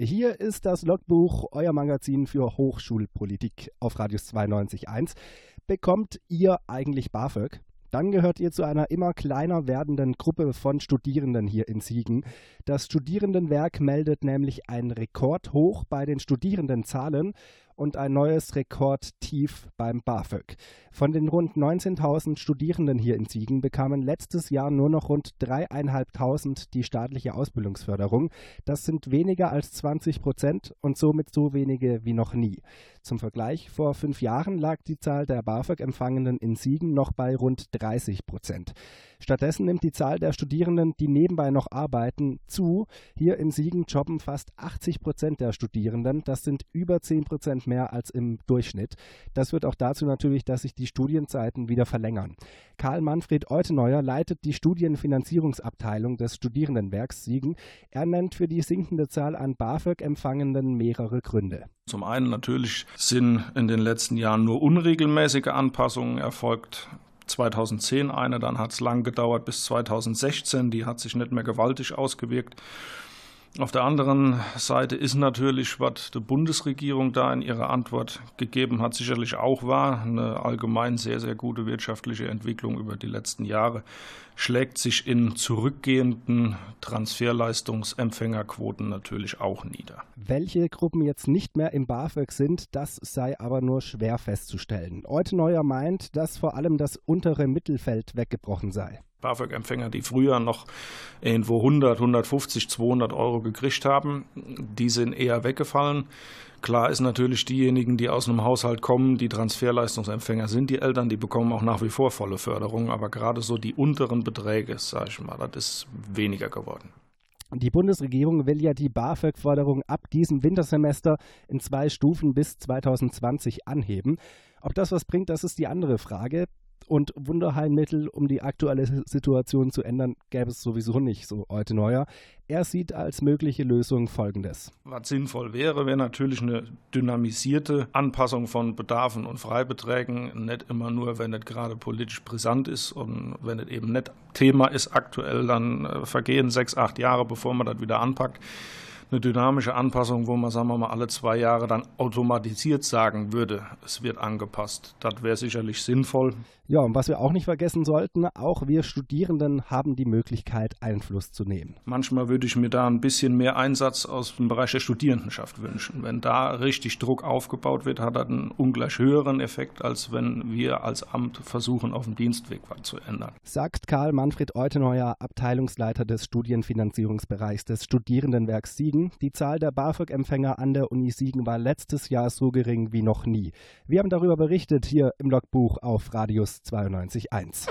Hier ist das Logbuch, euer Magazin für Hochschulpolitik auf Radius 92.1. Bekommt ihr eigentlich BAföG? Dann gehört ihr zu einer immer kleiner werdenden Gruppe von Studierenden hier in Siegen. Das Studierendenwerk meldet nämlich ein Rekordhoch bei den Studierendenzahlen und ein neues Rekordtief beim BAföG. Von den rund 19.000 Studierenden hier in Siegen bekamen letztes Jahr nur noch rund 3.500 die staatliche Ausbildungsförderung. Das sind weniger als 20 Prozent und somit so wenige wie noch nie. Zum Vergleich, vor fünf Jahren lag die Zahl der BAföG-Empfangenden in Siegen noch bei rund 30 Prozent. Stattdessen nimmt die Zahl der Studierenden, die nebenbei noch arbeiten, zu. Hier in Siegen jobben fast 80 Prozent der Studierenden. Das sind über 10 Prozent mehr als im Durchschnitt. Das führt auch dazu natürlich, dass sich die Studienzeiten wieder verlängern. Karl Manfred Euteneuer leitet die Studienfinanzierungsabteilung des Studierendenwerks Siegen. Er nennt für die sinkende Zahl an BAföG-Empfangenden mehrere Gründe. Zum einen natürlich sind in den letzten Jahren nur unregelmäßige Anpassungen erfolgt. 2010 eine, dann hat es lang gedauert bis 2016, die hat sich nicht mehr gewaltig ausgewirkt. Auf der anderen Seite ist natürlich, was die Bundesregierung da in ihrer Antwort gegeben hat, sicherlich auch wahr. Eine allgemein sehr, sehr gute wirtschaftliche Entwicklung über die letzten Jahre schlägt sich in zurückgehenden Transferleistungsempfängerquoten natürlich auch nieder. Welche Gruppen jetzt nicht mehr im BAföG sind, das sei aber nur schwer festzustellen. Neuer meint, dass vor allem das untere Mittelfeld weggebrochen sei. BAföG-Empfänger, die früher noch irgendwo 100, 150, 200 Euro gekriegt haben, die sind eher weggefallen. Klar ist natürlich diejenigen, die aus einem Haushalt kommen, die Transferleistungsempfänger sind, die Eltern, die bekommen auch nach wie vor volle Förderung, aber gerade so die unteren Beträge, sage ich mal, das ist weniger geworden. Die Bundesregierung will ja die BAföG-Förderung ab diesem Wintersemester in zwei Stufen bis 2020 anheben. Ob das was bringt, das ist die andere Frage und Wunderheilmittel, um die aktuelle Situation zu ändern, gäbe es sowieso nicht, so heute neuer. Er sieht als mögliche Lösung Folgendes. Was sinnvoll wäre, wäre natürlich eine dynamisierte Anpassung von Bedarfen und Freibeträgen, nicht immer nur, wenn es gerade politisch brisant ist und wenn es eben nicht Thema ist aktuell, dann äh, vergehen sechs, acht Jahre, bevor man das wieder anpackt eine dynamische Anpassung, wo man, sagen wir mal, alle zwei Jahre dann automatisiert sagen würde, es wird angepasst. Das wäre sicherlich sinnvoll. Ja, und was wir auch nicht vergessen sollten, auch wir Studierenden haben die Möglichkeit, Einfluss zu nehmen. Manchmal würde ich mir da ein bisschen mehr Einsatz aus dem Bereich der Studierendenschaft wünschen. Wenn da richtig Druck aufgebaut wird, hat das einen ungleich höheren Effekt, als wenn wir als Amt versuchen, auf dem Dienstweg was zu ändern. Sagt Karl Manfred Euteneuer, Abteilungsleiter des Studienfinanzierungsbereichs des Studierendenwerks Siegen. Die Zahl der BAföG-Empfänger an der Uni Siegen war letztes Jahr so gering wie noch nie. Wir haben darüber berichtet hier im Logbuch auf Radius 92.1.